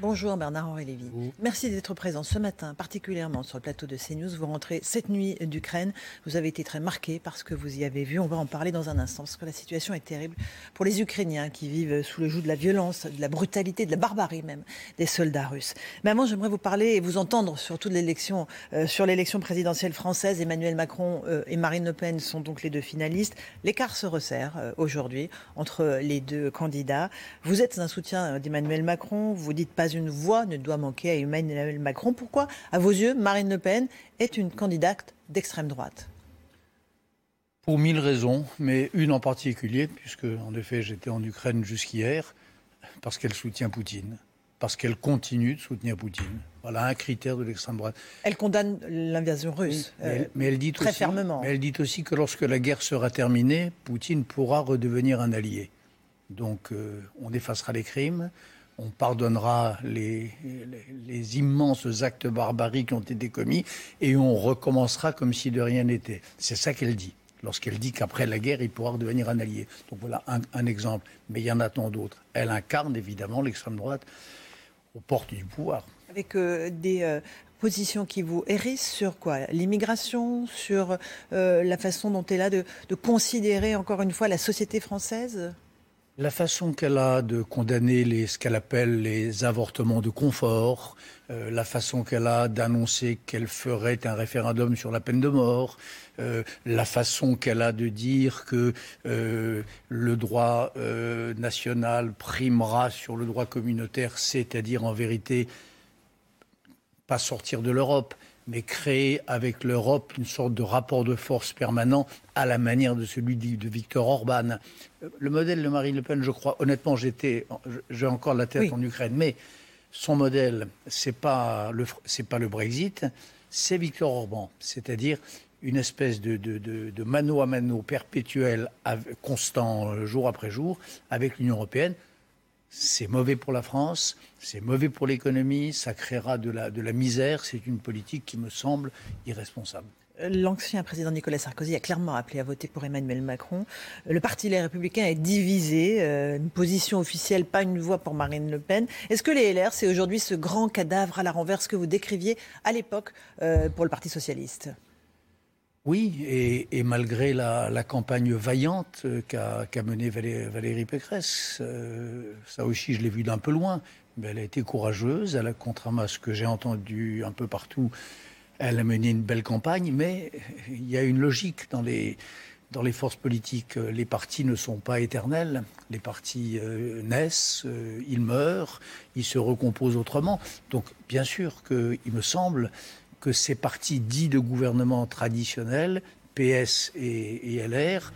Bonjour Bernard-Henri Lévy. Merci d'être présent ce matin, particulièrement sur le plateau de CNews. Vous rentrez cette nuit d'Ukraine. Vous avez été très marqué parce que vous y avez vu. On va en parler dans un instant, parce que la situation est terrible pour les Ukrainiens qui vivent sous le joug de la violence, de la brutalité, de la barbarie même des soldats russes. Mais avant, j'aimerais vous parler et vous entendre sur toute l'élection, euh, sur l'élection présidentielle française. Emmanuel Macron euh, et Marine Le Pen sont donc les deux finalistes. L'écart se resserre euh, aujourd'hui entre les deux candidats. Vous êtes un soutien d'Emmanuel Macron. Vous dites pas une voix ne doit manquer à Emmanuel Macron. Pourquoi, à vos yeux, Marine Le Pen est une candidate d'extrême droite? Pour mille raisons, mais une en particulier, puisque en effet j'étais en Ukraine jusqu'hier, parce qu'elle soutient Poutine, parce qu'elle continue de soutenir Poutine. Voilà un critère de l'extrême droite. Elle condamne l'invasion russe mais, elle, mais elle dit très aussi, fermement. Mais elle dit aussi que lorsque la guerre sera terminée, Poutine pourra redevenir un allié. Donc euh, on effacera les crimes, on pardonnera les, immenses actes barbariques qui ont été commis et on recommencera comme si de rien n'était. C'est ça qu'elle dit. Lorsqu'elle dit qu'après la guerre, il pourra devenir un allié. Donc voilà un, exemple. Mais il y en a tant d'autres. Elle incarne évidemment l'extrême droite aux portes du pouvoir. Avec euh, des euh, positions qui vous hérissent sur quoi? L'immigration, sur euh, la façon dont elle a de considérer encore une fois la société française? La façon qu'elle a de condamner ce qu'elle appelle les avortements de confort, euh, la façon qu'elle a d'annoncer qu'elle ferait un référendum sur la peine de mort, euh, la façon qu'elle a de dire que euh, le droit national primera sur le droit communautaire, c'est-à-dire en vérité pas sortir de l'Europe, mais créer avec l'Europe une sorte de rapport de force permanent à la manière de celui de Victor Orban. Le modèle de Marine Le Pen, je crois, honnêtement, j'étais, j'ai encore la tête Oui. en Ukraine, mais son modèle, c'est pas le, c'est pas le Brexit, c'est Victor Orban, c'est-à-dire une espèce de, de, de, de mano à mano perpétuel, constant euh, jour après jour, avec l'Union européenne. C'est mauvais pour la France, c'est mauvais pour l'économie, ça créera de la, misère. C'est une politique qui me semble irresponsable. L'ancien président Nicolas Sarkozy a clairement appelé à voter pour Emmanuel Macron. Le parti Les Républicains est divisé, euh, une position officielle, pas une voix pour Marine Le Pen. Est-ce que les LR, c'est aujourd'hui ce grand cadavre à la renverse que vous décriviez à l'époque euh, pour le Parti socialiste? Oui, et, malgré la, campagne vaillante euh, qu'a qu menée Valérie, Pécresse, euh, ça aussi je l'ai vu d'un peu loin, mais elle a été courageuse, elle a, contrairement à ce que j'ai entendu un peu partout, elle a mené une belle campagne, mais il y a une logique dans les, forces politiques. Les partis ne sont pas éternels, les partis euh, naissent, ils meurent, ils se recomposent autrement. Donc bien sûr qu'il me semble que ces partis dits de gouvernement traditionnels, PS et, et LR,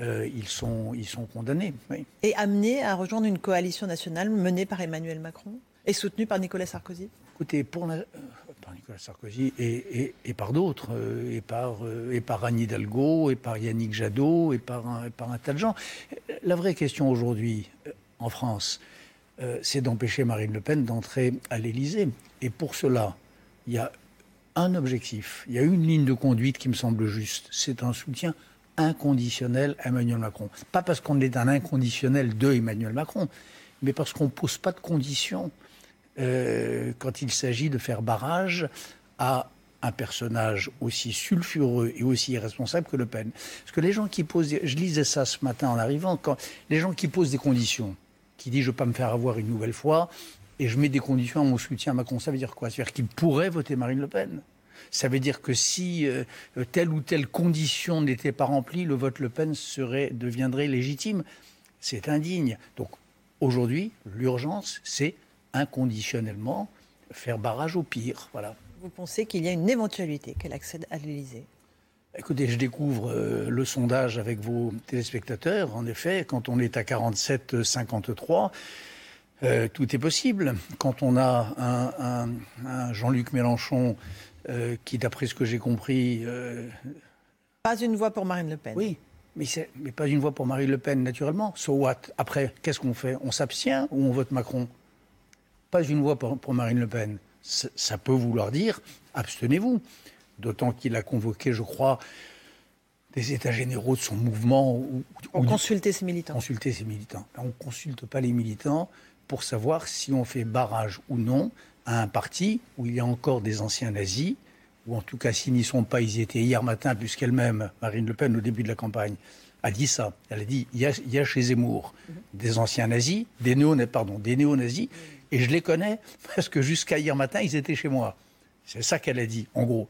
euh, ils, sont, ils sont condamnés. Oui. Et amenés à rejoindre une coalition nationale menée par Emmanuel Macron et soutenue par Nicolas Sarkozy? Écoutez, pour la, euh, par Nicolas Sarkozy et, et, et par d'autres, euh, et, par, et par Anne Hidalgo, et par Yannick Jadot, et par un, par un tas de gens. La vraie question aujourd'hui, en France, c'est d'empêcher Marine Le Pen d'entrer à l'Élysée. Et pour cela, il y a un objectif, il y a une ligne de conduite qui me semble juste, c'est un soutien inconditionnel à Emmanuel Macron. Pas parce qu'on est un inconditionnel de Emmanuel Macron, mais parce qu'on ne pose pas de conditions euh, quand il s'agit de faire barrage à un personnage aussi sulfureux et aussi irresponsable que Le Pen. Parce que les gens qui posent, je lisais ça ce matin en arrivant, quand les gens qui posent des conditions, qui disent je ne pas me faire avoir une nouvelle fois, et je mets des conditions à mon soutien à Macron, ça veut dire quoi? Ça veut dire qu'il pourrait voter Marine Le Pen. Ça veut dire que si euh, telle ou telle condition n'était pas remplie, le vote Le Pen serait, deviendrait légitime. C'est indigne. Donc aujourd'hui, l'urgence, c'est inconditionnellement faire barrage au pire. Voilà. Vous pensez qu'il y a une éventualité qu'elle accède à l'Élysée? Écoutez, je découvre euh, le sondage avec vos téléspectateurs. En effet, quand on est à 47-53, euh, tout est possible. Quand on a un, un Jean-Luc Mélenchon euh, qui, d'après ce que j'ai compris... euh, Pas une voix pour Marine Le Pen. oui, mais, pas une voix pour Marine Le Pen, naturellement. So what? Après, qu'est-ce qu'on fait? On s'abstient ou on vote Macron? Pas une voix pour, pour Marine Le Pen. Ça, ça peut vouloir dire abstenez-vous. D'autant qu'il a convoqué, je crois, des états généraux de son mouvement ou, ou- consulter ses militants. consulter ses militants. On ne consulte pas les militants pour savoir si on fait barrage ou non à un parti où il y a encore des anciens nazis, ou en tout cas s'ils n'y sont pas, ils y étaient hier matin, puisqu'elle-même, Marine Le Pen, au début de la campagne, a dit ça. Elle a dit, il y a, chez Zemmour des anciens nazis, des néo pardon, des néo-nazis, et je les connais parce que jusqu'à hier matin, ils étaient chez moi. C'est ça qu'elle a dit, en gros.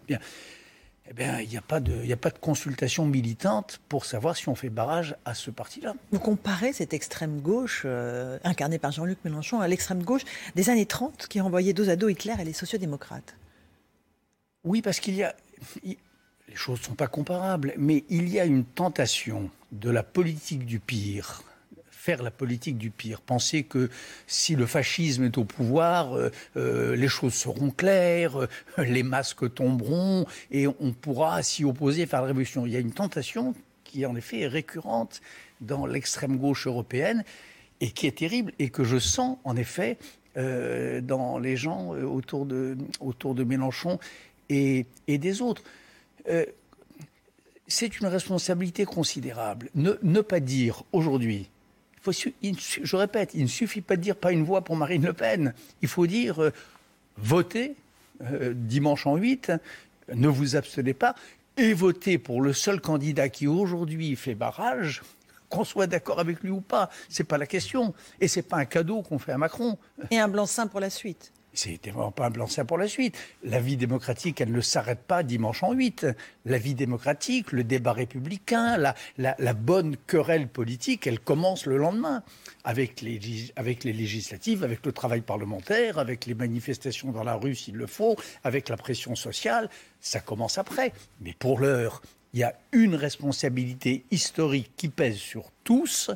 Eh bien, il n'y a, pas de- il n'y a pas de consultation militante pour savoir si on fait barrage à ce parti-là. Vous comparez cette extrême gauche, euh, incarnée par Jean-Luc Mélenchon, à l'extrême gauche des années 30 qui renvoyait dos à dos Hitler et les sociodémocrates. Oui, parce qu'il y a. il- les choses ne sont pas comparables, mais il y a une tentation de la politique du pire. Faire la politique du pire. Penser que si le fascisme est au pouvoir, euh, euh, les choses seront claires, euh, les masques tomberont et on pourra s'y opposer, faire la révolution. Il y a une tentation qui, en effet, est récurrente dans l'extrême gauche européenne et qui est terrible et que je sens, en effet, dans les gens autour de, autour de Mélenchon et, des autres. C'est une responsabilité considérable. Ne, pas dire aujourd'hui, je répète, il ne suffit pas de dire pas une voix pour Marine Le Pen. Il faut dire euh, votez euh, dimanche en 8, ne vous abstenez pas et votez pour le seul candidat qui aujourd'hui fait barrage. Qu'on soit d'accord avec lui ou pas, c'est pas la question. Et c'est pas un cadeau qu'on fait à Macron. Et un blanc-seing pour la suite. C'est vraiment pas un blanc-seing pour la suite. La vie démocratique, elle ne s'arrête pas dimanche en 8. La vie démocratique, le débat républicain, la, bonne querelle politique, elle commence le lendemain. Avec les, avec les législatives, avec le travail parlementaire, avec les manifestations dans la rue s'il le faut, avec la pression sociale, ça commence après. Mais pour l'heure, il y a une responsabilité historique qui pèse sur tous,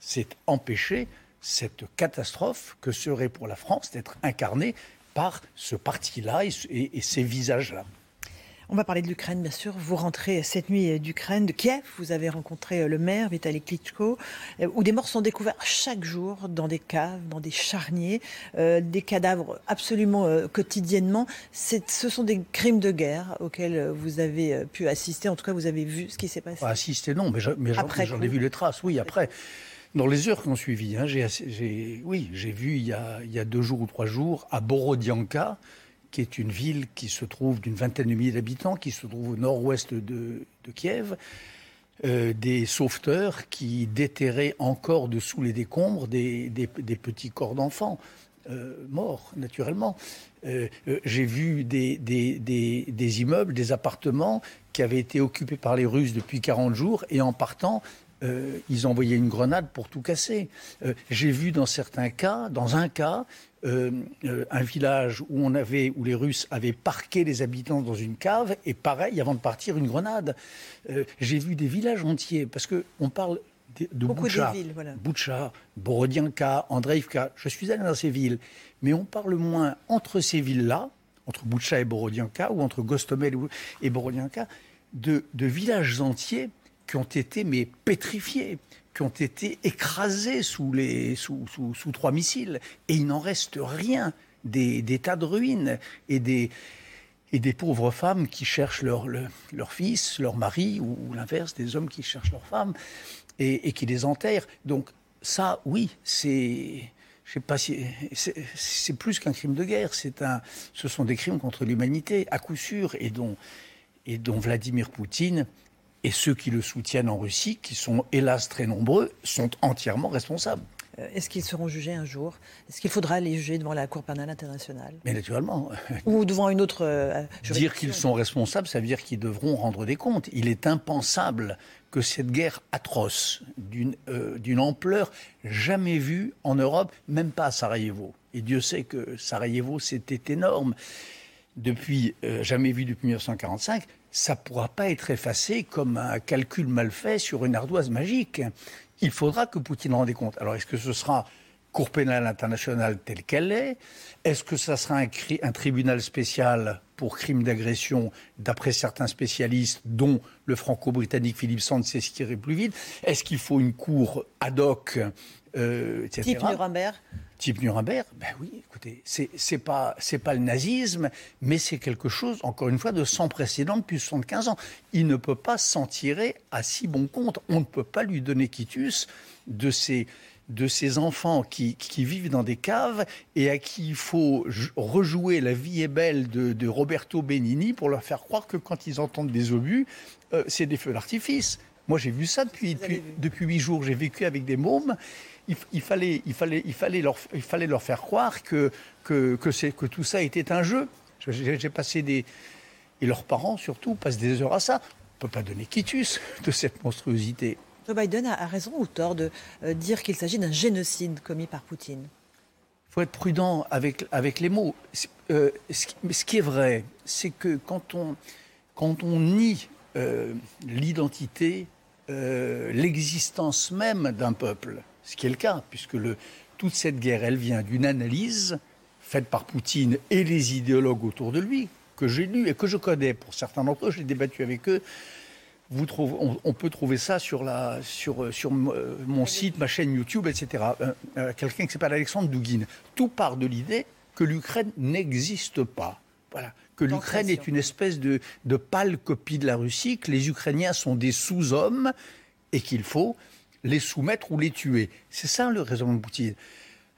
c'est empêcher cette catastrophe que serait pour la France d'être incarnée par ce parti-là et, ce- et- et ces visages-là. On va parler de l'Ukraine, bien sûr. Vous rentrez cette nuit d'Ukraine, de Kiev. Vous avez rencontré le maire, Vitaly Klitschko, euh, où des morts sont découverts chaque jour dans des caves, dans des charniers, euh, des cadavres absolument euh, quotidiennement. Ce sont des crimes de guerre auxquels euh, vous avez euh, pu assister. En tout cas, vous avez vu ce qui s'est passé. Pas assisté, non, mais je- mais j'en ai vu les traces, oui, après. Dans les heures qui ont suivi, hein, j'ai vu il y, a, deux jours ou trois jours à Borodianka, qui est une ville qui se trouve d'une vingtaine de milliers d'habitants, qui se trouve au nord-ouest de, Kiev, euh, des sauveteurs qui déterraient encore dessous les décombres des, petits corps d'enfants. euh, morts, naturellement. Euh, J'ai vu des immeubles, des appartements qui avaient été occupés par les Russes depuis 40 jours et en partant, euh, ils envoyaient une grenade pour tout casser. Euh, J'ai vu dans certains cas, dans un cas, euh, euh, un village où on avait, où les Russes avaient parqué les habitants dans une cave et pareil, avant de partir, une grenade. J'ai vu des villages entiers parce que on parle de, de villes, voilà. Boutcha, Borodianka, Andreïvka. Je suis allé dans ces villes, mais on parle moins entre ces villes-là, entre Boutcha et Borodianka, ou entre Gostomel et Borodianka, de, de villages entiers qui ont été mais pétrifiés, qui ont été écrasés sous, les, sous, sous, sous trois missiles. Et il n'en reste rien. Des, des tas de ruines et des, et des pauvres femmes qui cherchent leur, le- leur fils, leur mari, ou, l'inverse, des hommes qui cherchent leur femme et, qui les enterrent. Donc ça, oui, c'est... Je sais pas si c'est plus qu'un crime de guerre. C'est un, ce sont des crimes contre l'humanité à coup sûr, et dont, et dont Vladimir Poutine et ceux qui le soutiennent en Russie, qui sont hélas très nombreux, sont entièrement responsables. Euh, Est-ce qu'ils seront jugés un jour? Est-ce qu'il faudra les juger devant la Cour pénale internationale? Mais naturellement, Ou devant une autre euh, Dire qu'ils sont responsables, ça veut dire qu'ils devront rendre des comptes. Il est impensable que cette guerre atroce, d'une euh, ampleur jamais vue en Europe, même pas à Sarajevo, et Dieu sait que Sarajevo c'était énorme, depuis euh, jamais vu depuis 1945, ça ne pourra pas être effacé comme un calcul mal fait sur une ardoise magique. Il faudra que Poutine rende compte. Alors est-ce que ce sera Cour pénale internationale telle qu'elle est Est-ce que ça sera un, un tribunal spécial pour crimes d'agression, d'après certains spécialistes, dont le franco-britannique Philippe Sand sait ce qui irait plus vite? Est-ce qu'il faut une cour ad hoc, euh, etc. Type Nuremberg Type Nuremberg? Ben oui, écoutez, c'est pas, pas le nazisme, mais c'est quelque chose, encore une fois, de sans précédent depuis 75 ans. Il ne peut pas s'en tirer à si bon compte. On ne peut pas lui donner quitus de ces de ces enfants qui, vivent dans des caves et à qui il faut rejouer La vie est belle de, Roberto Benigni pour leur faire croire que quand ils entendent des obus, euh, c'est des feux d'artifice. Moi, j'ai vu ça depuis, depuis, huit jours. J'ai vécu avec des mômes. Il, fallait, il, fallait, il, fallait leur, il fallait leur faire croire que, que, que, que tout ça était un jeu. J'ai passé des... Et leurs parents, surtout, passent des heures à ça. On ne peut pas donner quitus de cette monstruosité. Joe Biden a raison ou tort de euh, dire qu'il s'agit d'un génocide commis par Poutine Il faut être prudent avec, les mots. Euh, ce, qui est vrai, c'est que quand on, nie euh, l'identité, l'existence même d'un peuple, ce qui est le cas, puisque toute cette guerre, elle vient d'une analyse faite par Poutine et les idéologues autour de lui, que j'ai lu et que je connais. Pour certains d'entre eux, j'ai débattu avec eux vous on, peut trouver ça sur, la, sur, sur euh, mon site, ma chaîne YouTube, etc. Euh, euh, quelqu'un qui s'appelle Alexandre Douguin. Tout part de l'idée que l'Ukraine n'existe pas. Voilà. Que l'Ukraine est une espèce de, de pâle copie de la Russie, que les Ukrainiens sont des sous-hommes et qu'il faut les soumettre ou les tuer. C'est ça le raisonnement de Poutine.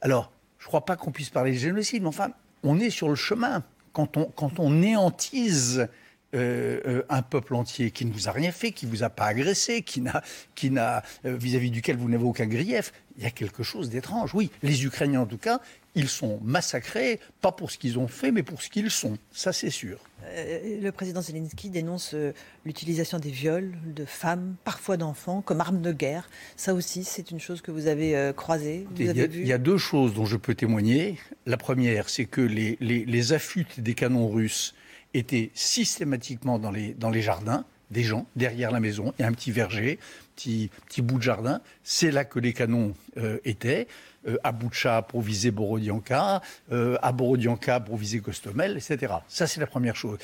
Alors, je ne crois pas qu'on puisse parler de génocide, mais enfin, on est sur le chemin. Quand on, quand on néantise euh, euh, un peuple entier qui ne vous a rien fait, qui ne vous a pas agressé, qui n'a, qui n'a euh, vis-à-vis duquel vous n'avez aucun grief, il y a quelque chose d'étrange. Oui, les Ukrainiens en tout cas, ils sont massacrés, pas pour ce qu'ils ont fait, mais pour ce qu'ils sont. Ça, c'est sûr. le président Zelensky dénonce l'utilisation des viols de femmes, parfois d'enfants, comme arme de guerre. Ça aussi, c'est une chose que vous avez croisée. il, y a, deux choses dont je peux témoigner. La première, c'est que les, les, les affûtes des canons russes étaient systématiquement dans les, dans les jardins des gens, derrière la maison. Il y a un petit verger, petit, petit bout de jardin. C'est là que les canons euh, étaient. Euh, à Boucha pour viser Borodianka, euh, à Borodianka pour viser Costomel, etc. Ça, c'est la première chose.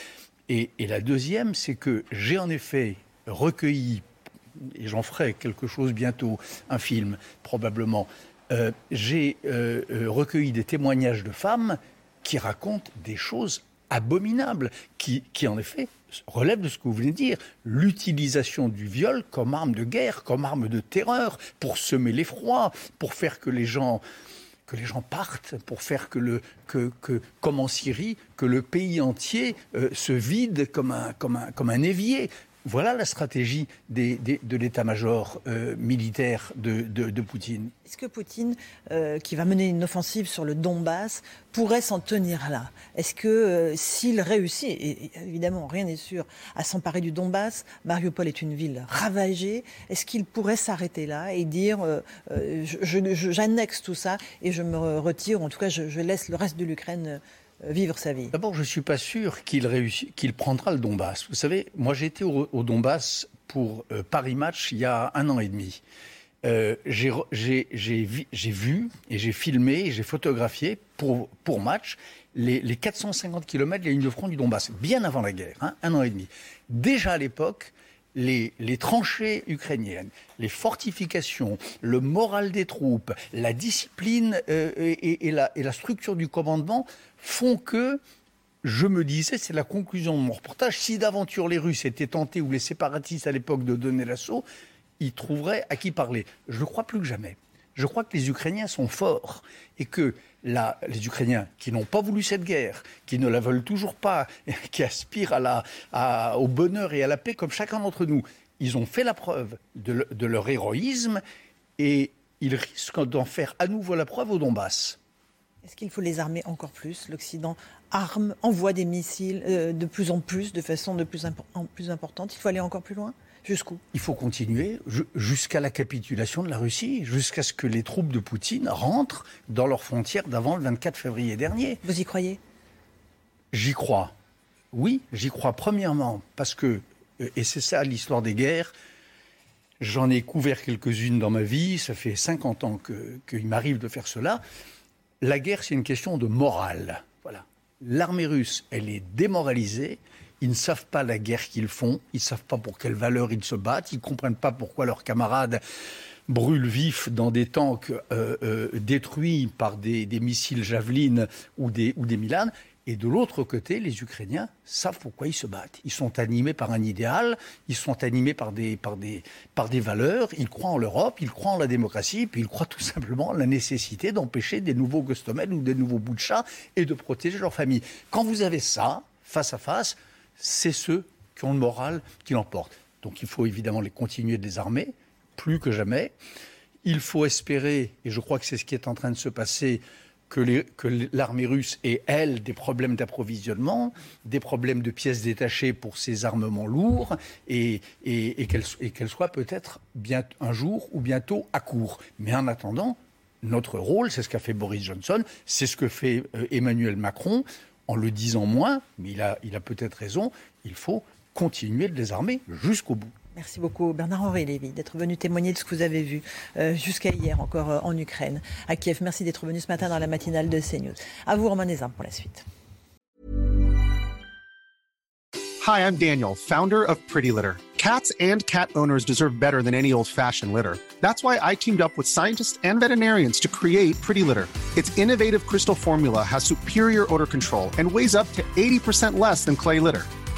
Et, et la deuxième, c'est que j'ai en effet recueilli, et j'en ferai quelque chose bientôt, un film probablement, j'ai recueilli des témoignages de femmes qui racontent des choses abominable, qui, qui en effet relève de ce que vous venez de dire, l'utilisation du viol comme arme de guerre, comme arme de terreur, pour semer l'effroi, pour faire que les gens que les gens partent, pour faire que le que, comme en Syrie, que le pays entier euh, se vide comme comme un évier. Voilà la stratégie de l'état-major euh, militaire de, Poutine. Est-ce que Poutine, euh, qui va mener une offensive sur le Donbass, pourrait s'en tenir là? Est-ce que euh, s'il réussit, et évidemment rien n'est sûr, à s'emparer du Donbass, Mariupol est une ville ravagée, est-ce qu'il pourrait s'arrêter là et dire j'annexe tout ça et je me retire, en tout cas je laisse le reste de l'Ukraine vivre sa vie D'abord, je ne suis pas sûr qu'il prendra le Donbass. Vous savez, moi été au, Donbass pour euh, Paris Match il y a un an et demi. Euh, j'ai vu et j'ai filmé et j'ai photographié pour, Match les, les 450 km de la ligne de front du Donbass, bien avant la guerre, hein, un an et demi. Déjà à l'époque, les, tranchées ukrainiennes, les fortifications, le moral des troupes, la discipline et, la, structure du commandement font que je me disais, c'est la conclusion de mon reportage, si d'aventure les Russes étaient tentés ou les séparatistes à l'époque de donner l'assaut, ils trouveraient à qui parler. Je le crois plus que jamais. Je crois que les Ukrainiens sont forts et que les Ukrainiens qui n'ont pas voulu cette guerre, qui ne la veulent toujours pas, qui aspirent au bonheur et à la paix comme chacun d'entre nous, ils ont fait la preuve de leur héroïsme et ils risquent d'en faire à nouveau la preuve au Donbass. Est-ce qu'il faut les armer encore plus? L'Occident arme, envoie des missiles euh, de plus en plus, de façon de plus en plus importante. Il faut aller encore plus loin? Jusqu'où? Il faut continuer jusqu'à la capitulation de la Russie, jusqu'à ce que les troupes de Poutine rentrent dans leurs frontières d'avant le 24 février dernier. Vous y croyez? J'y crois. Oui, j'y crois premièrement parce que, euh, et c'est ça l'histoire des guerres, j'en ai couvert quelques-unes dans ma vie, ça fait 50 ans qu'il m'arrive de faire cela. La guerre, c'est une question de morale. Voilà. L'armée russe, elle est démoralisée. Ils ne savent pas la guerre qu'ils font. Ils ne savent pas pour quelle valeur ils se battent. Ils ne comprennent pas pourquoi leurs camarades brûlent vifs dans des tanks euh, euh, détruits par des, missiles Javelin ou des, ou des Milan. Et de l'autre côté, les Ukrainiens savent pourquoi ils se battent. Ils sont animés par un idéal, ils sont animés par des, par des, par des valeurs, ils croient en l'Europe, ils croient en la démocratie, puis ils croient tout simplement en la nécessité d'empêcher des nouveaux Gostomel ou des nouveaux Boucha et de protéger leur famille. Quand vous avez ça, face à face, c'est ceux qui ont le moral qui l'emportent. Donc il faut évidemment les continuer de les armer, plus que jamais. Il faut espérer, et je crois que c'est ce qui est en train de se passer, que l'armée russe ait, elle, des problèmes d'approvisionnement, des problèmes de pièces détachées pour ses armements lourds, et, qu'elle soit peut-être un jour ou bientôt à court. Mais en attendant, notre rôle, c'est ce qu'a fait Boris Johnson, c'est ce que fait euh, Emmanuel Macron, en le disant moins, mais il a, il a peut-être raison, il faut continuer de les armer jusqu'au bout. Merci beaucoup Bernard-Henri Lévy d'être venu témoigner de ce que vous avez vu euh, jusqu'à hier encore euh, en Ukraine, à Kiev. Merci d'être venu ce matin dans la matinale de CNews. À vous Romain Nézin pour la suite. Hi, I'm Daniel, founder of Pretty Litter. Cats and cat owners deserve better than any old-fashioned litter. That's why I teamed up with scientists and veterinarians to create Pretty Litter. Its innovative crystal formula has superior odor control and weighs up to 80% less than clay litter.